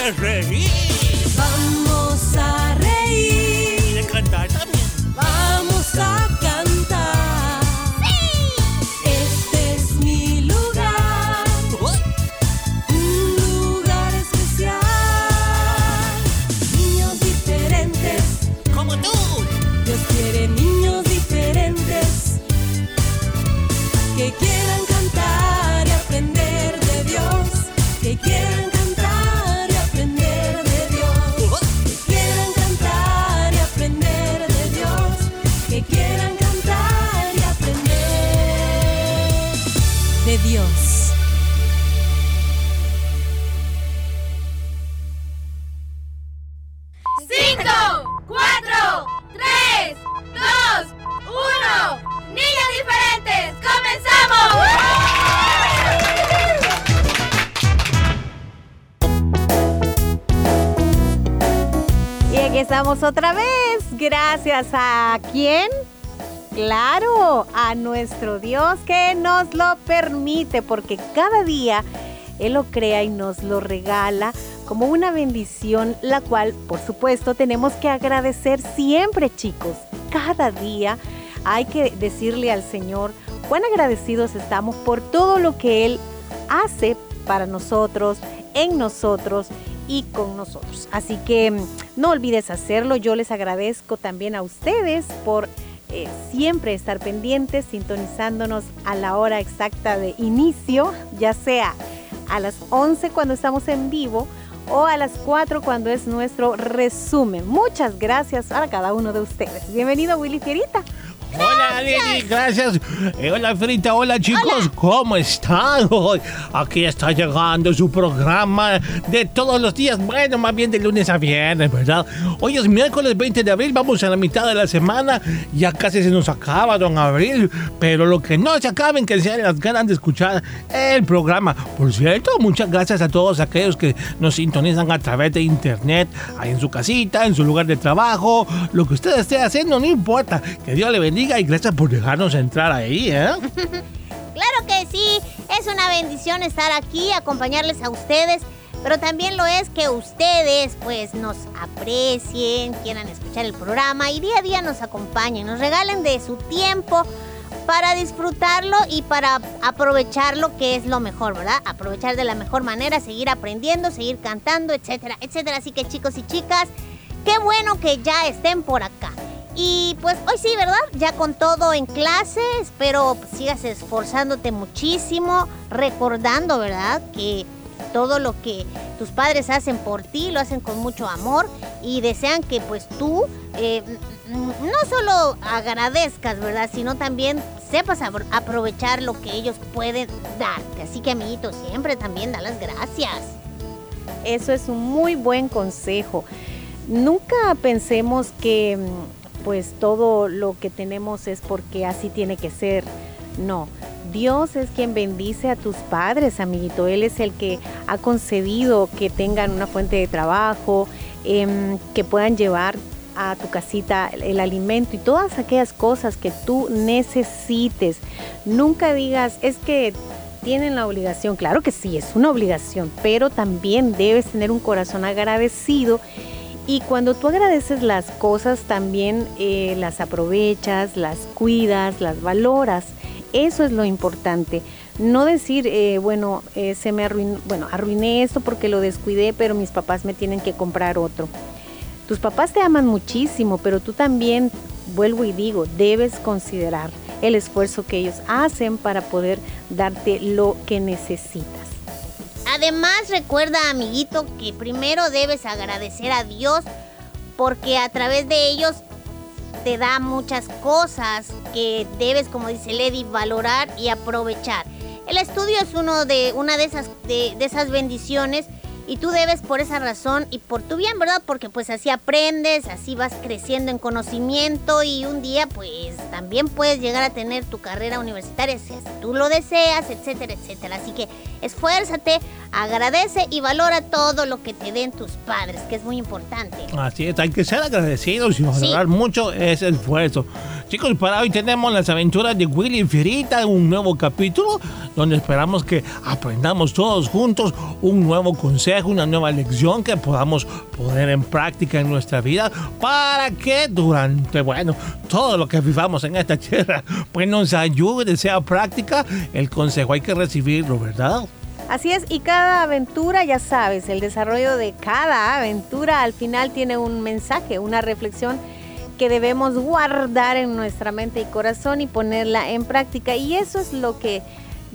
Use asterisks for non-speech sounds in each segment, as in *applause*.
momento quién? Claro, a nuestro Dios que nos lo permite, porque cada día Él lo crea y nos lo regala como una bendición, la cual, por supuesto, tenemos que agradecer siempre, chicos. Cada día hay que decirle al Señor cuán agradecidos estamos por todo lo que Él hace para nosotros, en nosotros y con nosotros. Así que mm, no olvides hacerlo. Yo les agradezco también a ustedes por eh, siempre estar pendientes, sintonizándonos a la hora exacta de inicio, ya sea a las 11 cuando estamos en vivo o a las 4 cuando es nuestro resumen. Muchas gracias a cada uno de ustedes. Bienvenido Willy Fierita. Hola Lili, gracias. Eh, hola Frita, hola chicos, ¿cómo están? Aquí está llegando su programa de todos los días, bueno, más bien de lunes a viernes, ¿verdad? Hoy es miércoles 20 de abril, vamos a la mitad de la semana, ya casi se nos acaba, don Abril, pero lo que no se acaben que sean las ganas de escuchar el programa. Por cierto, muchas gracias a todos aquellos que nos sintonizan a través de internet, ahí en su casita, en su lugar de trabajo, lo que usted esté haciendo, no importa, que Dios le bendiga y gracias por dejarnos entrar ahí, ¿eh? *laughs* Claro que sí, es una bendición estar aquí, acompañarles a ustedes, pero también lo es que ustedes pues nos aprecien, quieran escuchar el programa y día a día nos acompañen, nos regalen de su tiempo para disfrutarlo y para aprovecharlo que es lo mejor, ¿verdad? Aprovechar de la mejor manera, seguir aprendiendo, seguir cantando, etcétera, etcétera. Así que chicos y chicas, qué bueno que ya estén por acá. Y pues hoy sí, ¿verdad? Ya con todo en clase, espero sigas esforzándote muchísimo, recordando, ¿verdad? Que todo lo que tus padres hacen por ti lo hacen con mucho amor y desean que pues tú eh, no solo agradezcas, ¿verdad? Sino también sepas apro- aprovechar lo que ellos pueden darte. Así que amiguito, siempre también da las gracias. Eso es un muy buen consejo. Nunca pensemos que mm, pues todo lo que tenemos es porque así tiene que ser. No, Dios es quien bendice a tus padres, amiguito. Él es el que ha concedido que tengan una fuente de trabajo, em, que puedan llevar a tu casita el, el alimento y todas aquellas cosas que tú necesites. Nunca digas, es que tienen la obligación. Claro que sí, es una obligación, pero también debes tener un corazón agradecido. Y cuando tú agradeces las cosas, también eh, las aprovechas, las cuidas, las valoras. Eso es lo importante. No decir, eh, bueno, eh, se me arruinó, bueno, arruiné esto porque lo descuidé, pero mis papás me tienen que comprar otro. Tus papás te aman muchísimo, pero tú también, vuelvo y digo, debes considerar el esfuerzo que ellos hacen para poder darte lo que necesitas. Además recuerda, amiguito, que primero debes agradecer a Dios porque a través de ellos te da muchas cosas que debes, como dice Lady, valorar y aprovechar. El estudio es uno de, una de esas, de, de esas bendiciones y tú debes por esa razón y por tu bien, ¿verdad? Porque pues así aprendes, así vas creciendo en conocimiento y un día pues también puedes llegar a tener tu carrera universitaria si tú lo deseas, etcétera, etcétera. Así que esfuérzate, agradece y valora todo lo que te den tus padres, que es muy importante. Así es, hay que ser agradecidos y valorar mucho ese esfuerzo. Chicos, para hoy tenemos las aventuras de Willy Fierita, un nuevo capítulo donde esperamos que aprendamos todos juntos un nuevo consejo, una nueva lección que podamos poner en práctica en nuestra vida para que durante, bueno, todo lo que vivamos en esta tierra, pues nos ayude, sea práctica el consejo. Hay que recibirlo, ¿verdad? Así es, y cada aventura, ya sabes, el desarrollo de cada aventura al final tiene un mensaje, una reflexión que debemos guardar en nuestra mente y corazón y ponerla en práctica. Y eso es lo que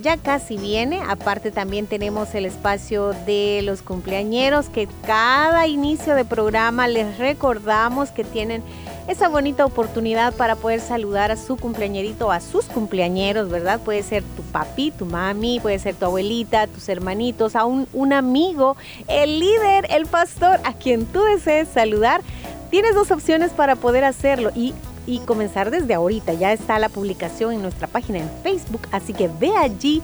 ya casi viene. Aparte también tenemos el espacio de los cumpleañeros que cada inicio de programa les recordamos que tienen esa bonita oportunidad para poder saludar a su cumpleañerito, a sus cumpleañeros, ¿verdad? Puede ser tu papi, tu mami, puede ser tu abuelita, tus hermanitos, a un, un amigo, el líder, el pastor, a quien tú desees saludar. Tienes dos opciones para poder hacerlo y, comenzar desde ahorita. Ya está la publicación en nuestra página en Facebook, así que ve allí,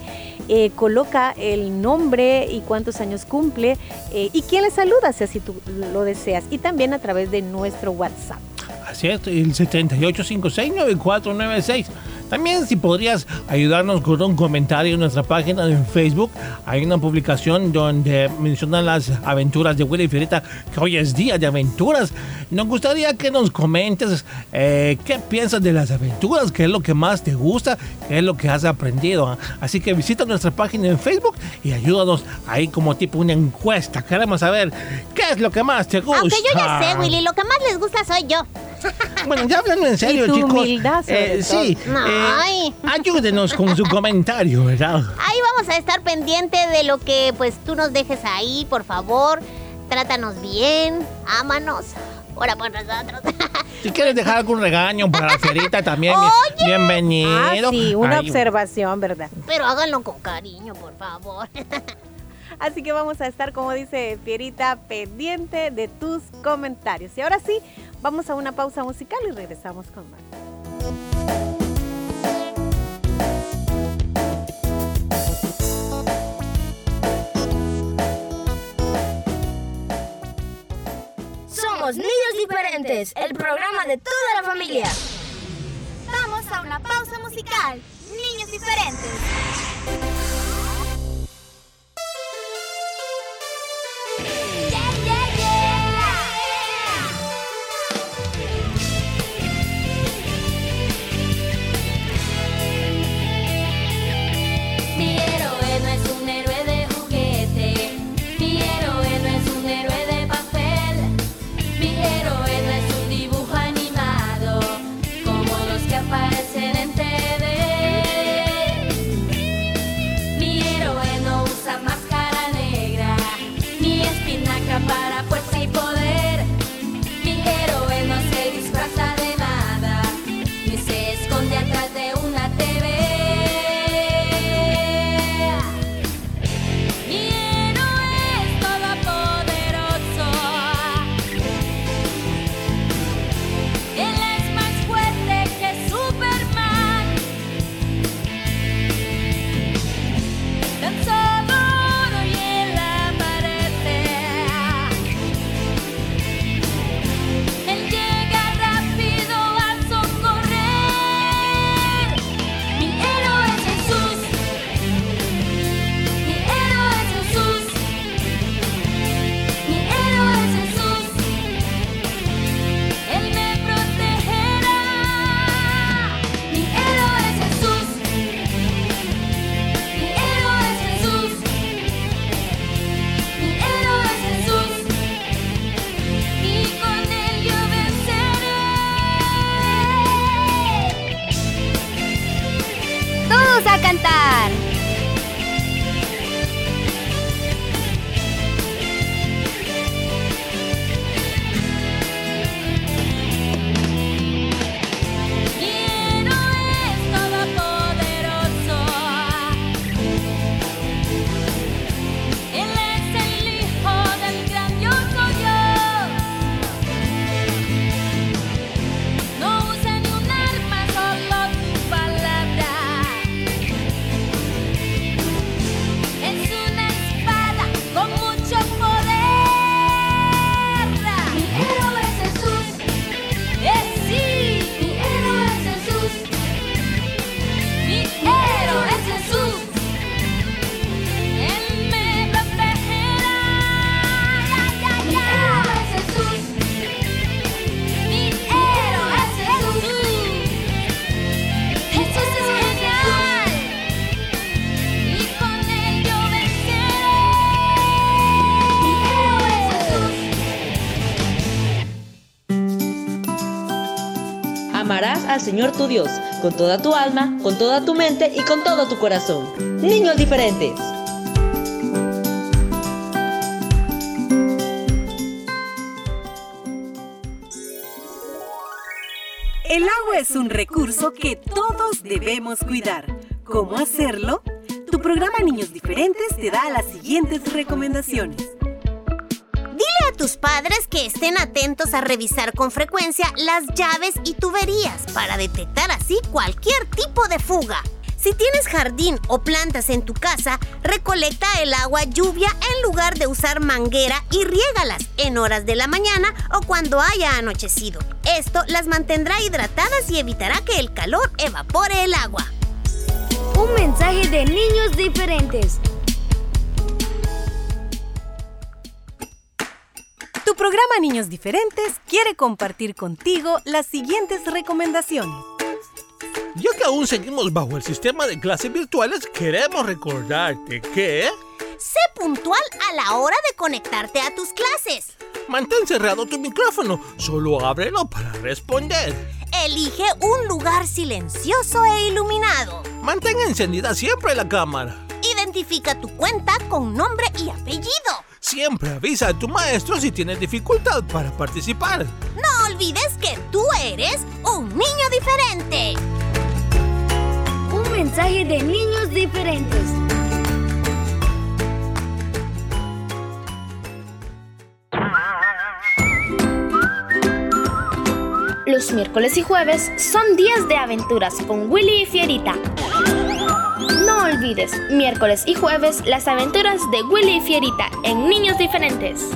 eh, coloca el nombre y cuántos años cumple eh, y quién le saluda si así tú lo deseas. Y también a través de nuestro WhatsApp. Así es, el 78569496. También si podrías ayudarnos con un comentario en nuestra página de Facebook, hay una publicación donde mencionan las aventuras de Willy Fierita, que hoy es día de aventuras. Nos gustaría que nos comentes eh, qué piensas de las aventuras, qué es lo que más te gusta, qué es lo que has aprendido. Así que visita nuestra página en Facebook y ayúdanos ahí como tipo una encuesta. Queremos saber qué es lo que más te gusta. Aunque yo ya sé, Willy, lo que más les gusta soy yo. Bueno, ya hablando en serio, Y tu chicos. humildad, sobre eh, sí, todo. eh, Ay. ayúdenos con su comentario, ¿verdad? Ahí vamos a estar pendiente de lo que pues tú nos dejes ahí, por favor. Trátanos bien, ámanos. Ora por nosotros. *laughs* Si quieres dejar algún regaño para la ferita también, Oye. bienvenido. Ah, sí, una Ay, observación, ¿verdad? Pero háganlo con cariño, por favor. *laughs* Así que vamos a estar, como dice Fierita, pendiente de tus comentarios. Y ahora sí, vamos a una pausa musical y regresamos con más. El programa de toda la familia. Vamos a una pausa musical. Niños diferentes. Señor tu Dios con toda tu alma, con toda tu mente y con todo tu corazón. Niños diferentes. El agua es un recurso que todos debemos cuidar. ¿Cómo hacerlo? Tu programa Niños Diferentes te da las siguientes recomendaciones. Tus padres que estén atentos a revisar con frecuencia las llaves y tuberías para detectar así cualquier tipo de fuga. Si tienes jardín o plantas en tu casa, recolecta el agua lluvia en lugar de usar manguera y riégalas en horas de la mañana o cuando haya anochecido. Esto las mantendrá hidratadas y evitará que el calor evapore el agua. Un mensaje de niños diferentes. Tu programa Niños Diferentes quiere compartir contigo las siguientes recomendaciones. Ya que aún seguimos bajo el sistema de clases virtuales, queremos recordarte que Sé puntual a la hora de conectarte a tus clases. mantén cerrado tu micrófono, solo ábrelo para responder. Elige un lugar silencioso e iluminado. Mantén encendida siempre la cámara. Identifica tu cuenta con nombre y apellido. Siempre avisa a tu maestro si tienes dificultad para participar. No olvides que tú eres un niño diferente. Un mensaje de niños diferentes. Los miércoles y jueves son días de aventuras con Willy y Fierita. No olvides, miércoles y jueves, las aventuras de Willy y Fierita en Niños Diferentes.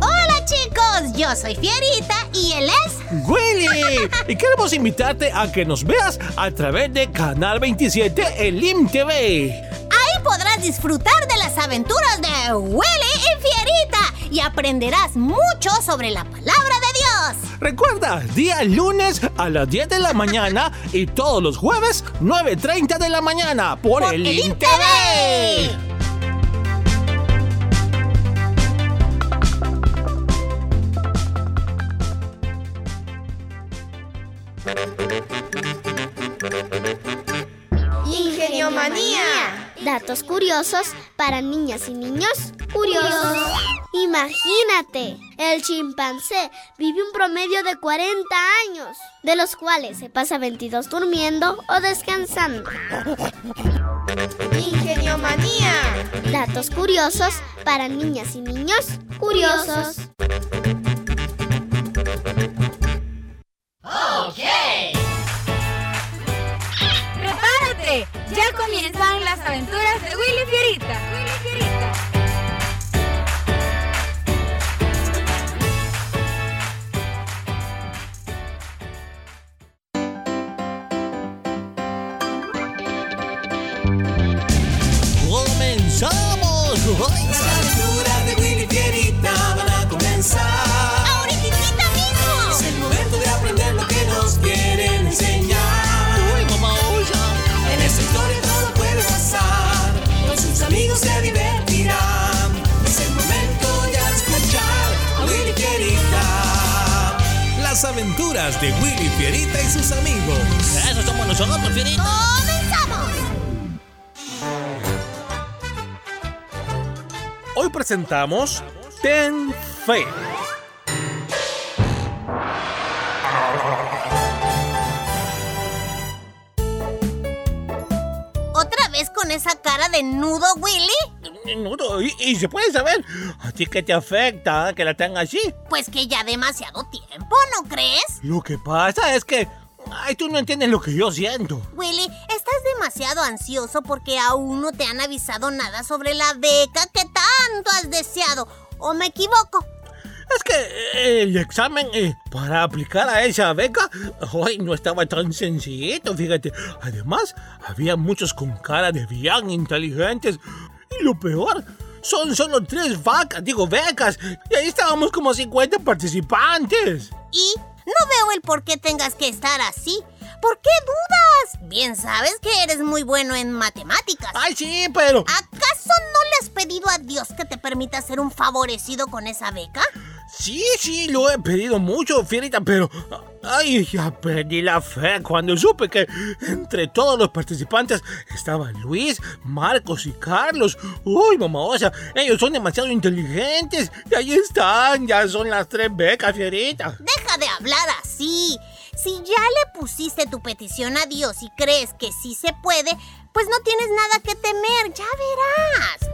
Hola chicos, yo soy Fierita y él es... ¡Willy! *laughs* Y queremos invitarte a que nos veas a través de Canal 27 en LIM TV. Ahí podrás disfrutar de las aventuras de Willy y Fierita y aprenderás mucho sobre la palabra. Recuerda, día lunes a las 10 de la mañana *laughs* y todos los jueves 9.30 de la mañana por, el LIM TV. Ingenio Manía. Datos curiosos para niñas y niños curiosos. Imagínate, el chimpancé vive un promedio de 40 años, de los cuales se pasa 22 durmiendo o descansando. Ingenio Manía. Datos curiosos para niñas y niños curiosos. ¡Prepárate! Ya comienzan las aventuras de Willy Fierita. Willy Fierita. ¡Comenzamos! Las aventuras de Willy Fierita van a comenzar. ¡Ahorita mismo! Es el momento de aprender lo que nos quieren enseñar. En esta historia todo puede pasar. Con sus amigos se divertirán. Es el momento ya de escuchar a Willy Fierita. Las aventuras de Willy Fierita y sus amigos. Eso somos nosotros, Fierita. Presentamos Ten Fe. ¿Otra vez con esa cara de nudo, Willy? Nudo, ¿Y, y se puede saber a ti que te afecta que la tenga así? Pues que ya demasiado tiempo, ¿no crees? Lo que pasa es que... Ay, tú no entiendes lo que yo siento. Willy, estás demasiado ansioso porque aún no te han avisado nada sobre la beca que tanto has deseado. ¿O me equivoco? Es que eh, el examen eh, para aplicar a esa beca hoy no estaba tan sencillito, fíjate. Además, había muchos con cara de bien inteligentes. Y lo peor, son solo tres vacas, digo becas. Y ahí estábamos como 50 participantes. Y no veo el por qué tengas que estar así. ¿Por qué dudas? Bien sabes que eres muy bueno en matemáticas. Ay, sí, pero... ¿Acaso no le has pedido a Dios que te permita ser un favorecido con esa beca? Sí, sí, lo he pedido mucho, Fierita, pero... Ay, ya perdí la fe cuando supe que entre todos los participantes estaban Luis, Marcos y Carlos. Uy, mamá, o sea, ellos son demasiado inteligentes. Y ahí están, ya son las tres becas, Fierita. Deja de hablar así. Si ya le pusiste tu petición a Dios y crees que sí se puede, pues no tienes nada que temer, ya verás.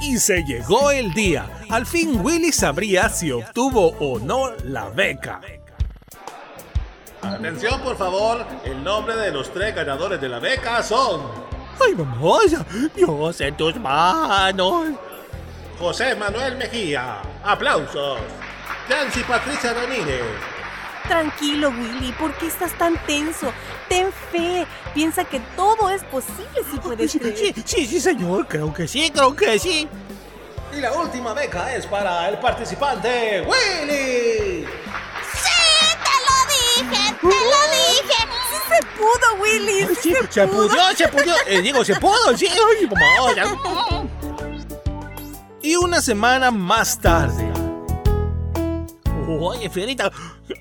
Y se llegó el día. Al fin Willy sabría si obtuvo o no la beca. Atención, por favor. El nombre de los tres ganadores de la beca son Ay, mamá, Dios en tus manos. José Manuel Mejía. Aplausos. Nancy Patricia Ramírez. Tranquilo, Willy, ¿por qué estás tan tenso? Ten fe, piensa que todo es posible si puedes Sí, creer. sí, sí, sí, señor, creo que sí, creo que sí. Y la última beca es para el participante Willy. ¡Sí! ¡Te lo dije! ¡Te lo dije! ¡Sí se pudo, Willy! ¡Sí sí, se pudo, se pudo. Eh, digo, se pudo, sí. Ay, mamá, ya. *laughs* Y una semana más tarde. Oye, Fierita,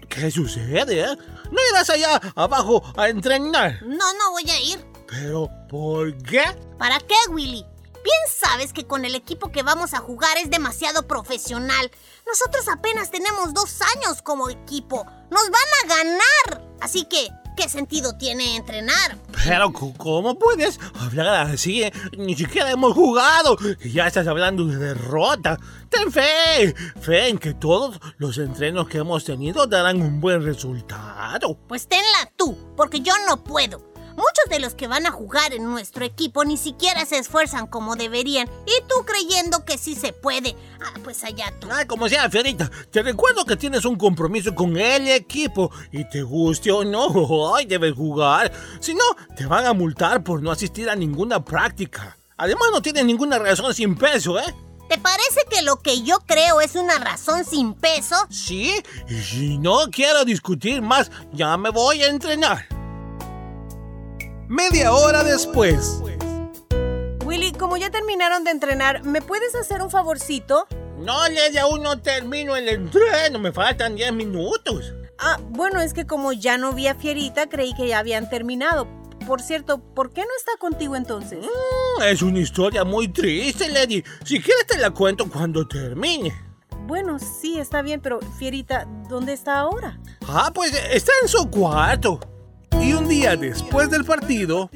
¿qué sucede, eh? ¿No irás allá abajo a entrenar? No, no voy a ir. ¿Pero por qué? ¿Para qué, Willy? Bien sabes que con el equipo que vamos a jugar es demasiado profesional. Nosotros apenas tenemos dos años como equipo. Nos van a ganar. Así que, ¿qué sentido tiene entrenar? Pero, ¿cómo puedes hablar así? eh? Ni siquiera hemos jugado. Ya estás hablando de derrota. Ten fe. Fe en que todos los entrenos que hemos tenido darán un buen resultado. Pues tenla tú, porque yo no puedo. Muchos de los que van a jugar en nuestro equipo ni siquiera se esfuerzan como deberían. Y tú creyendo que sí se puede. Ah, pues allá tú. Ay, como sea, Fierita, te recuerdo que tienes un compromiso con el equipo y te guste o no, *laughs* hoy debes jugar. Si no, te van a multar por no asistir a ninguna práctica. Además, no tienes ninguna razón sin peso, ¿eh? ¿Te parece que lo que yo creo es una razón sin peso? Sí, y si no quiero discutir más, ya me voy a entrenar. Media hora después. Willy, como ya terminaron de entrenar, ¿me puedes hacer un favorcito? No, Lady, aún no termino el entreno, me faltan 10 minutos. Ah, bueno, es que como ya no vi a Fierita, creí que ya habían terminado. Por cierto, ¿por qué no está contigo entonces? Mm, Es una historia muy triste, Lady. Si quieres te la cuento cuando termine. Bueno, sí, está bien, pero Fierita, ¿dónde está ahora? Ah, pues está en su cuarto. Y un día después del partido,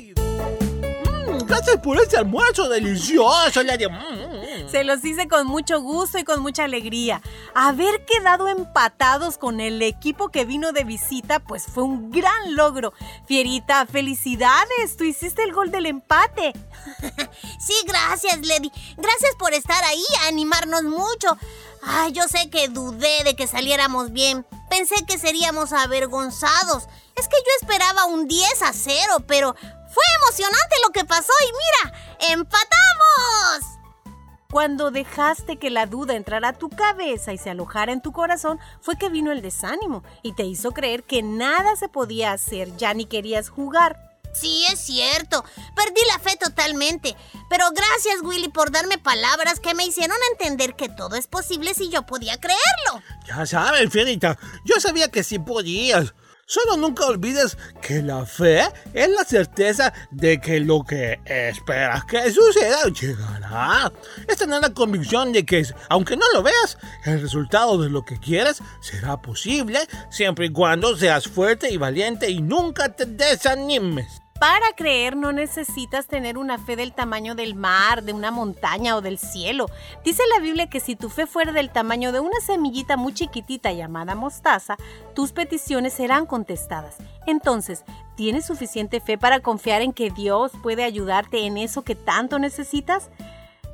Mm, gracias por este almuerzo delicioso, Lady. Mm, mm. Se los hice con mucho gusto y con mucha alegría. Haber quedado empatados con el equipo que vino de visita, pues fue un gran logro. Fierita, felicidades, tú hiciste el gol del empate. *laughs* Sí, gracias, Lady. Gracias por estar ahí a animarnos mucho. Ay, yo sé que dudé de que saliéramos bien. Pensé que seríamos avergonzados. Es que yo esperaba un 10 a 0, pero fue emocionante lo que pasó y mira, ¡empatamos! Cuando dejaste que la duda entrara a tu cabeza y se alojara en tu corazón, fue que vino el desánimo y te hizo creer que nada se podía hacer, ya ni querías jugar. Sí, es cierto. Perdí la fe totalmente. Pero gracias, Willy, por darme palabras que me hicieron entender que todo es posible si yo podía creerlo. Ya sabes, Fierita, yo sabía que sí podías. Solo nunca olvides que la fe es la certeza de que lo que esperas que suceda llegará. Es tener la convicción de que, aunque no lo veas, el resultado de lo que quieres será posible siempre y cuando seas fuerte y valiente y nunca te desanimes. Para creer no necesitas tener una fe del tamaño del mar, de una montaña o del cielo. Dice la Biblia que si tu fe fuera del tamaño de una semillita muy chiquitita llamada mostaza, tus peticiones serán contestadas. Entonces, ¿tienes suficiente fe para confiar en que Dios puede ayudarte en eso que tanto necesitas?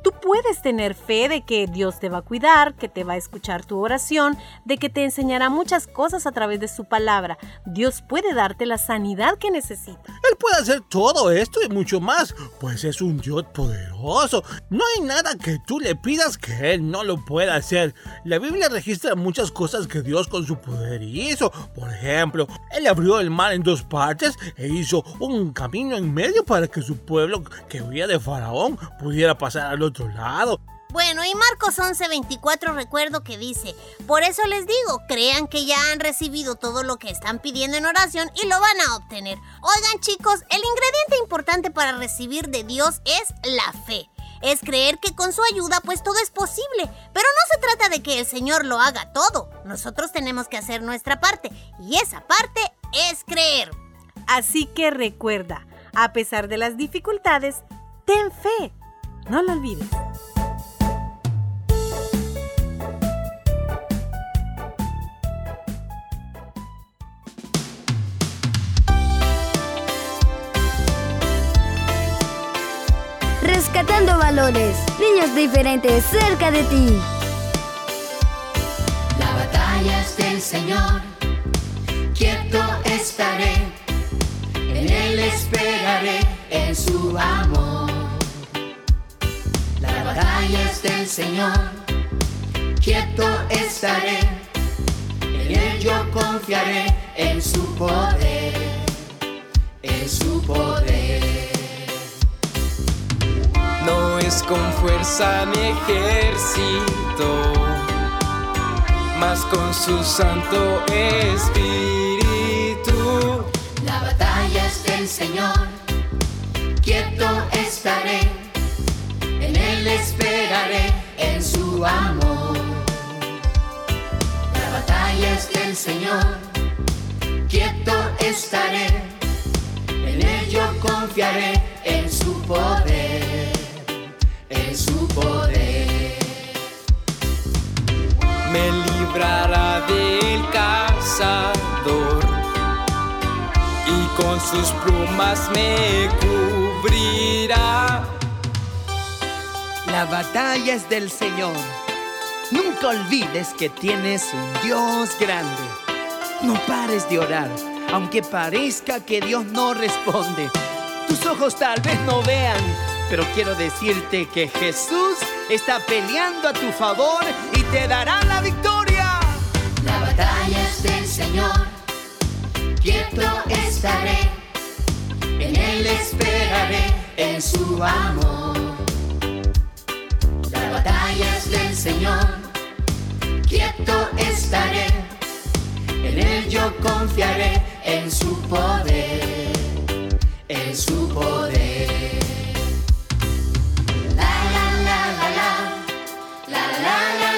Tú puedes tener fe de que Dios te va a cuidar, que te va a escuchar tu oración, de que te enseñará muchas cosas a través de su palabra. Dios puede darte la sanidad que necesitas. Él puede hacer todo esto y mucho más, pues es un Dios poderoso. No hay nada que tú le pidas que Él no lo pueda hacer. La Biblia registra muchas cosas que Dios con su poder hizo. Por ejemplo, Él abrió el mar en dos partes e hizo un camino en medio para que su pueblo que huía de Faraón pudiera pasar al otro lado. Bueno, y Marcos 11:24 recuerdo que dice, por eso les digo, crean que ya han recibido todo lo que están pidiendo en oración y lo van a obtener. Oigan chicos, el ingrediente importante para recibir de Dios es la fe. Es creer que con su ayuda pues todo es posible, pero no se trata de que el Señor lo haga todo. Nosotros tenemos que hacer nuestra parte y esa parte es creer. Así que recuerda, a pesar de las dificultades, ten fe. No lo olvides. Rescatando valores, niños diferentes cerca de ti. La batalla es del Señor, quieto estaré, en Él esperaré, en su amor. La batalla es del Señor, quieto estaré, en Él yo confiaré, en su poder, en su poder. No es con fuerza ni ejército, mas con su Santo Espíritu. La batalla es del Señor, quieto estaré, esperaré, en su amor. La batalla es del Señor, quieto estaré, en Él yo confiaré, en su poder, en su poder. Me librará del cazador y con sus plumas me cubrirá. La batalla es del Señor. Nunca olvides que tienes un Dios grande. No pares de orar, aunque parezca que Dios no responde. Tus ojos tal vez no vean, pero quiero decirte que Jesús está peleando a tu favor y te dará la victoria. La batalla es del Señor, quieto estaré, en Él esperaré, en su amor. Señor, quieto estaré, en Él yo confiaré, en su poder, en su poder. La la la la la, la la la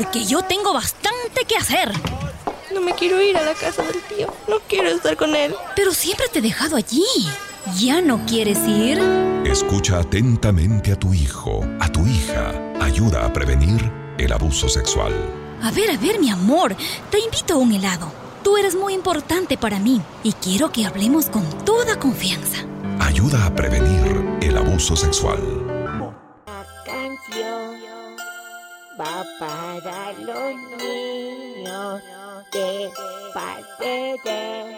porque yo tengo bastante que hacer. No me quiero ir a la casa del tío. No quiero estar con él. Pero siempre te he dejado allí. ¿Ya no quieres ir? Escucha atentamente a tu hijo, a tu hija. Ayuda a prevenir el abuso sexual. A ver, a ver, mi amor. Te invito a un helado. Tú eres muy importante para mí y quiero que hablemos con toda confianza. Ayuda a prevenir el abuso sexual. Va para los niños de parte de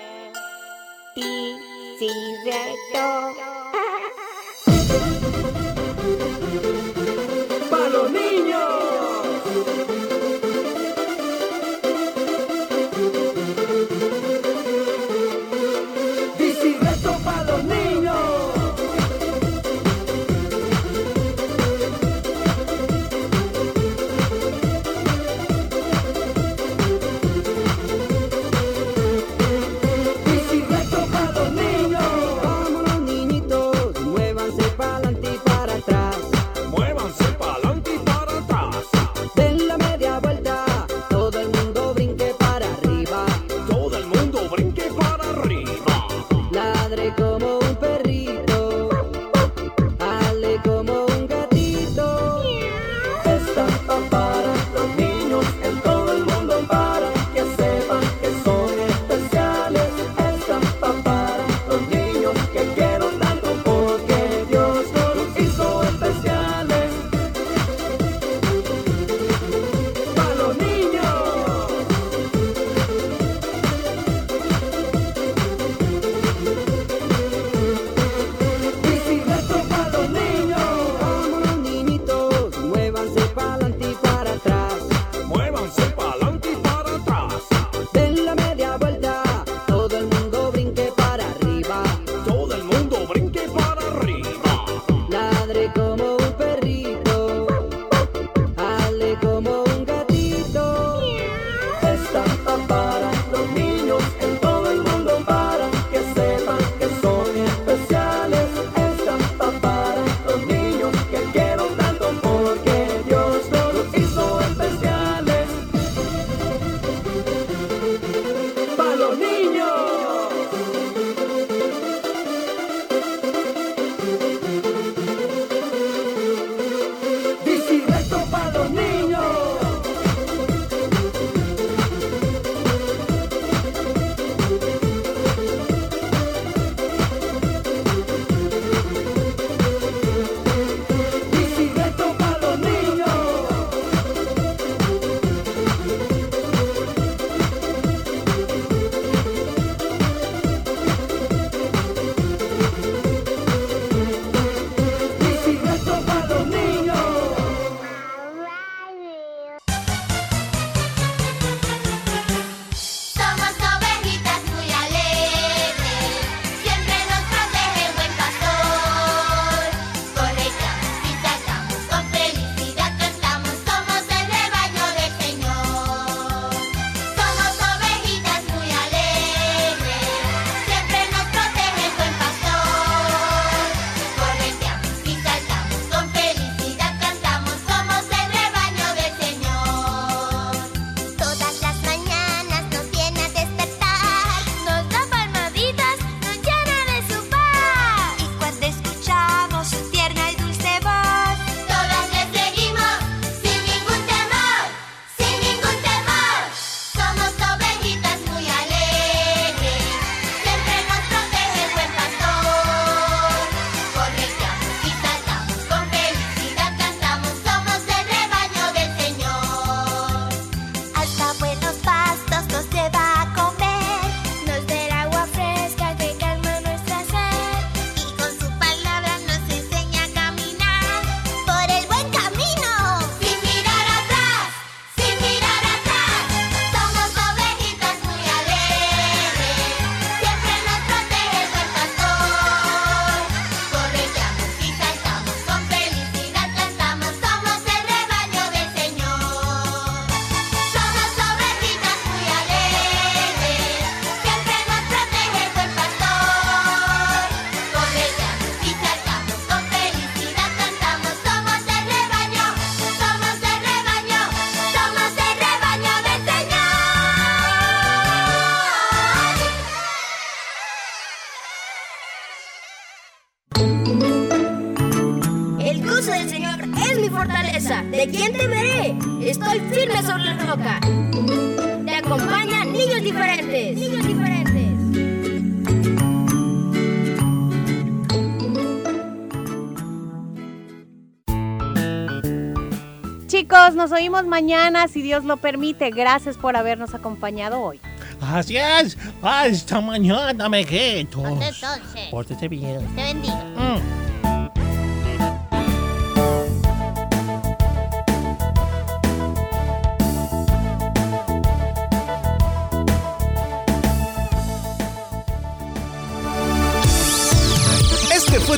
ti, ¡Para diferentes. Niños diferentes. Chicos, nos oímos mañana, si Dios lo permite. Gracias por habernos acompañado hoy. Así es. Hasta mañana, amiguitos. Hasta entonces. Pórtese bien. Te bendiga. Mm.